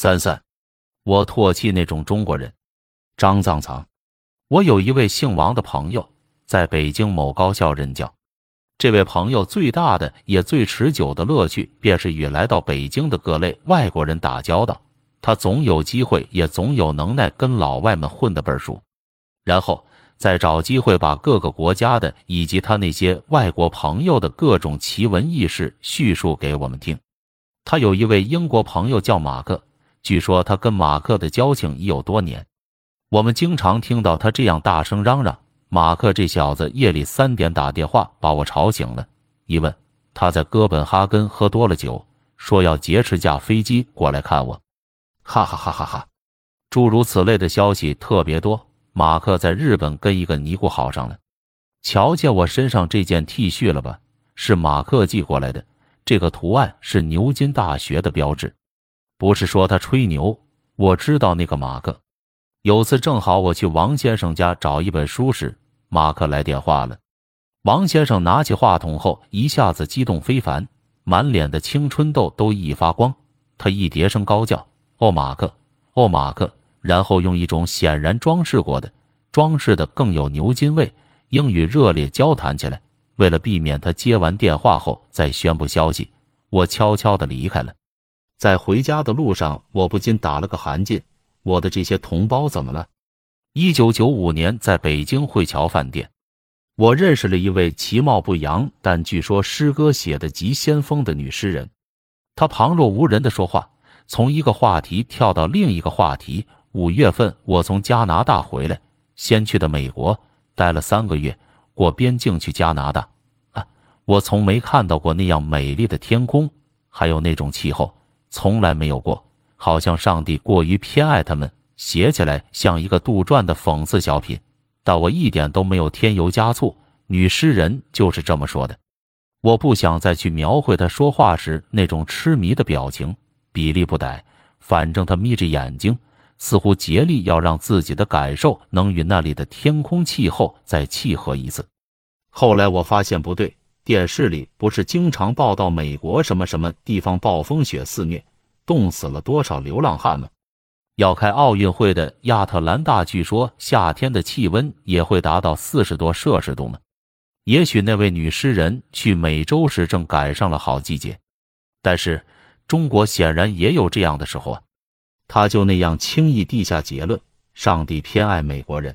三三，我唾弃那种中国人。张藏藏，我有一位姓王的朋友，在北京某高校任教。这位朋友最大的也最持久的乐趣，便是与来到北京的各类外国人打交道。他总有机会，也总有能耐跟老外们混得倍儿熟，然后再找机会把各个国家的以及他那些外国朋友的各种奇闻异事叙述给我们听。他有一位英国朋友叫马克，据说他跟马克的交情已有多年。我们经常听到他这样大声嚷嚷。马克这小子夜里三点打电话把我吵醒了，一问他在哥本哈根喝多了酒，说要劫持架飞机过来看我，哈哈哈哈哈！诸如此类的消息特别多。马克在日本跟一个尼姑好上了，瞧见我身上这件 T 恤了吧？是马克寄过来的，这个图案是牛津大学的标志。不是说他吹牛，我知道那个马克。有次正好我去王先生家找一本书时，马克来电话了。王先生拿起话筒后，一下子激动非凡，满脸的青春痘都一发光。他一叠声高叫：“哦，马克！哦，马克！”然后用一种显然装饰过的、装饰的更有牛津味英语热烈交谈起来。为了避免他接完电话后再宣布消息，我悄悄地离开了。在回家的路上，我不禁打了个寒噤。我的这些同胞怎么了？一九九五年，在北京汇桥饭店，我认识了一位其貌不扬，但据说诗歌写的极先锋的女诗人。她旁若无人的说话，从一个话题跳到另一个话题。五月份，我从加拿大回来，先去的美国，待了三个月，过边境去加拿大。啊，我从没看到过那样美丽的天空，还有那种气候，从来没有过。好像上帝过于偏爱他们，写起来像一个杜撰的讽刺小品，但我一点都没有添油加醋。女诗人就是这么说的。我不想再去描绘她说话时那种痴迷的表情，比例不逮，反正她眯着眼睛，似乎竭力要让自己的感受能与那里的天空气候再契合一次。后来我发现不对，电视里不是经常报道美国什么什么地方暴风雪肆虐。冻死了多少流浪汉吗？要开奥运会的亚特兰大，据说夏天的气温也会达到四十多摄氏度呢。也许那位女诗人去美洲时正赶上了好季节，但是中国显然也有这样的时候啊。他就那样轻易地下结论：上帝偏爱美国人。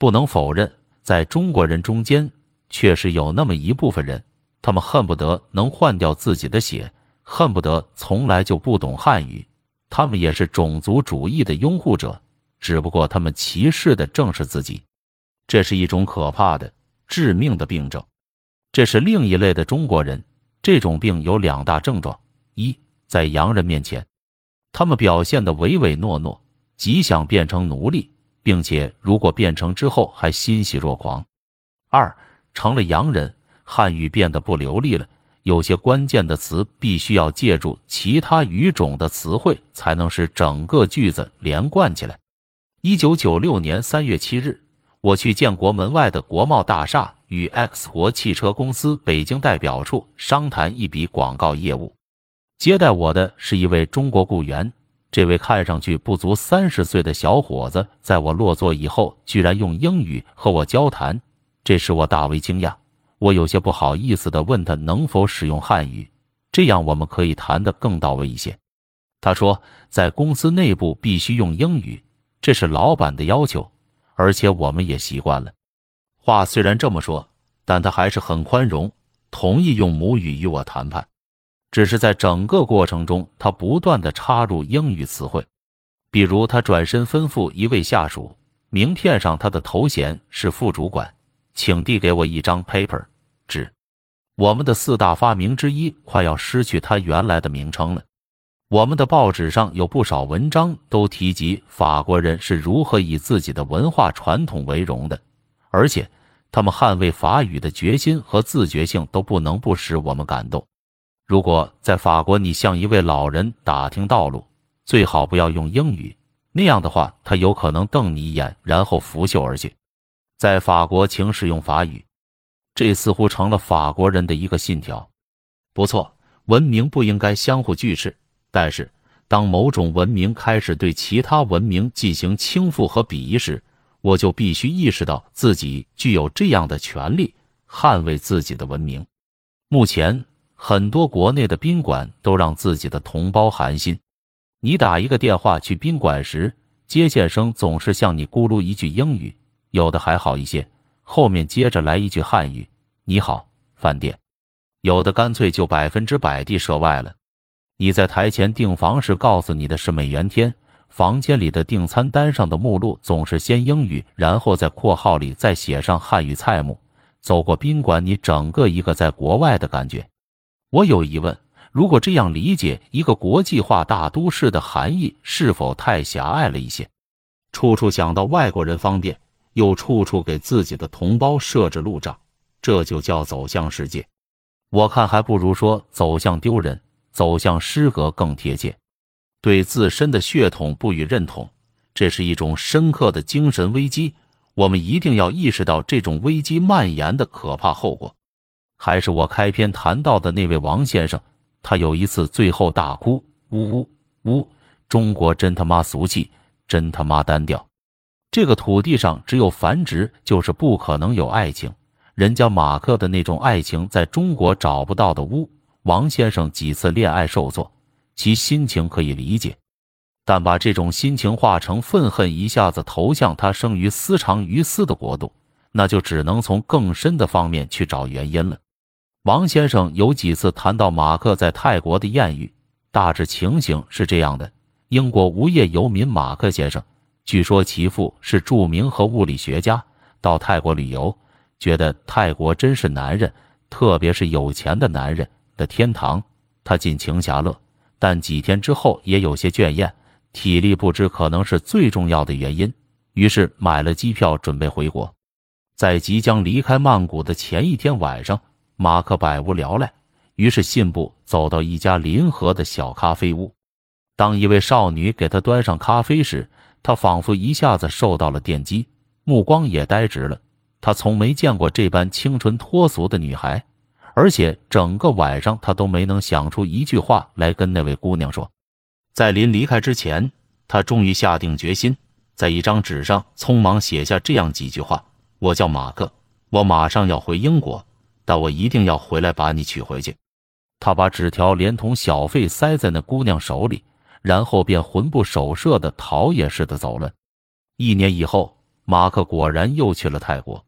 不能否认，在中国人中间确实有那么一部分人，他们恨不得能换掉自己的血。恨不得从来就不懂汉语，他们也是种族主义的拥护者，只不过他们歧视的正是自己，这是一种可怕的、致命的病症。这是另一类的中国人，这种病有两大症状：一，在洋人面前，他们表现的唯唯诺诺，极想变成奴隶，并且如果变成之后还欣喜若狂；二，成了洋人，汉语变得不流利了。有些关键的词必须要借助其他语种的词汇，才能使整个句子连贯起来。一九九六年三月七日，我去建国门外的国贸大厦，与 X 国汽车公司北京代表处商谈一笔广告业务。接待我的是一位中国雇员，这位看上去不足三十岁的小伙子，在我落座以后，居然用英语和我交谈，这使我大为惊讶。我有些不好意思地问他能否使用汉语，这样我们可以谈得更到位一些。他说，在公司内部必须用英语，这是老板的要求，而且我们也习惯了。话虽然这么说，但他还是很宽容，同意用母语与我谈判。只是在整个过程中，他不断地插入英语词汇，比如他转身吩咐一位下属，名片上他的头衔是副主管。请递给我一张 paper 纸。我们的四大发明之一快要失去它原来的名称了。我们的报纸上有不少文章都提及法国人是如何以自己的文化传统为荣的，而且他们捍卫法语的决心和自觉性都不能不使我们感动。如果在法国你向一位老人打听道路，最好不要用英语，那样的话他有可能瞪你一眼，然后拂袖而去。在法国，请使用法语，这似乎成了法国人的一个信条。不错，文明不应该相互拒斥，但是当某种文明开始对其他文明进行倾覆和鄙夷时，我就必须意识到自己具有这样的权利，捍卫自己的文明。目前，很多国内的宾馆都让自己的同胞寒心。你打一个电话去宾馆时，接线生总是向你咕噜一句英语，有的还好一些，后面接着来一句汉语：“你好，饭店。”有的干脆就百分之百地涉外了。你在台前订房时，告诉你的是美元天，房间里的订餐单上的目录总是先英语，然后在括号里再写上汉语菜目。走过宾馆，你整个一个在国外的感觉。我有疑问：如果这样理解一个国际化大都市的含义，是否太狭隘了一些？处处想到外国人方便，又处处给自己的同胞设置路障，这就叫走向世界。我看还不如说走向丢人。走向失格更贴切，对自身的血统不予认同，这是一种深刻的精神危机。我们一定要意识到这种危机蔓延的可怕后果。还是我开篇谈到的那位王先生，他有一次最后大哭，呜呜呜！中国真他妈俗气，真他妈单调。这个土地上只有繁殖，就是不可能有爱情。人家马克的那种爱情，在中国找不到的。屋。王先生几次恋爱受挫，其心情可以理解，但把这种心情化成愤恨，一下子投向他生于斯长于斯的国度，那就只能从更深的方面去找原因了。王先生有几次谈到马克在泰国的艳遇，大致情形是这样的：英国无业游民马克先生，据说其父是著名核物理学家，到泰国旅游，觉得泰国真是男人，特别是有钱的男人。的天堂，他尽情享乐，但几天之后也有些倦厌，体力不支可能是最重要的原因。于是买了机票准备回国。在即将离开曼谷的前一天晚上，马克百无聊赖，于是信步走到一家临河的小咖啡屋。当一位少女给他端上咖啡时，他仿佛一下子受到了电击，目光也呆直了。他从没见过这般清纯脱俗的女孩。而且整个晚上，他都没能想出一句话来跟那位姑娘说。在临离开之前，他终于下定决心，在一张纸上匆忙写下这样几句话：“我叫马克，我马上要回英国，但我一定要回来把你娶回去。”他把纸条连同小费塞在那姑娘手里，然后便魂不守舍的逃也似的走了。一年以后，马克果然又去了泰国。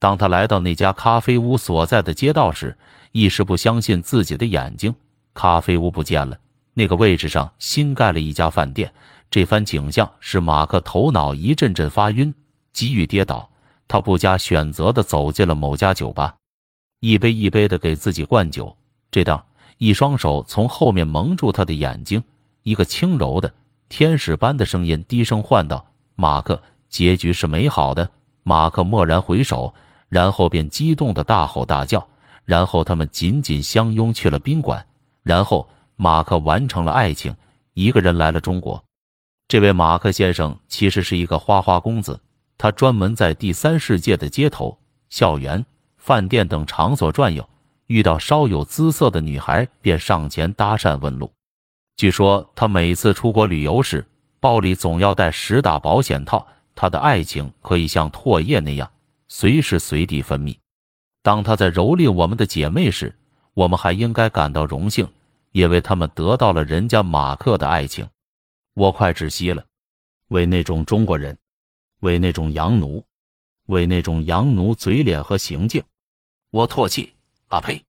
当他来到那家咖啡屋所在的街道时，一时不相信自己的眼睛。咖啡屋不见了，那个位置上新盖了一家饭店。这番景象使马克头脑一阵阵发晕，急于跌倒。他不加选择地走进了某家酒吧，一杯一杯地给自己灌酒。这当，一双手从后面蒙住他的眼睛，一个轻柔的天使般的声音低声唤道：“马克，结局是美好的。”马克蓦然回首。然后便激动的大吼大叫，然后他们紧紧相拥去了宾馆，然后马克完成了爱情，一个人来了中国。这位马克先生其实是一个花花公子，他专门在第三世界的街头、校园、饭店等场所转悠，遇到稍有姿色的女孩便上前搭讪问路。据说他每次出国旅游时，包里总要带十打保险套，他的爱情可以像唾液那样。随时随地分泌。当他在蹂躏我们的姐妹时，我们还应该感到荣幸，因为他们得到了人家马克的爱情。我快窒息了，为那种中国人，为那种洋奴，为那种洋奴嘴脸和行径，我唾弃！啊呸！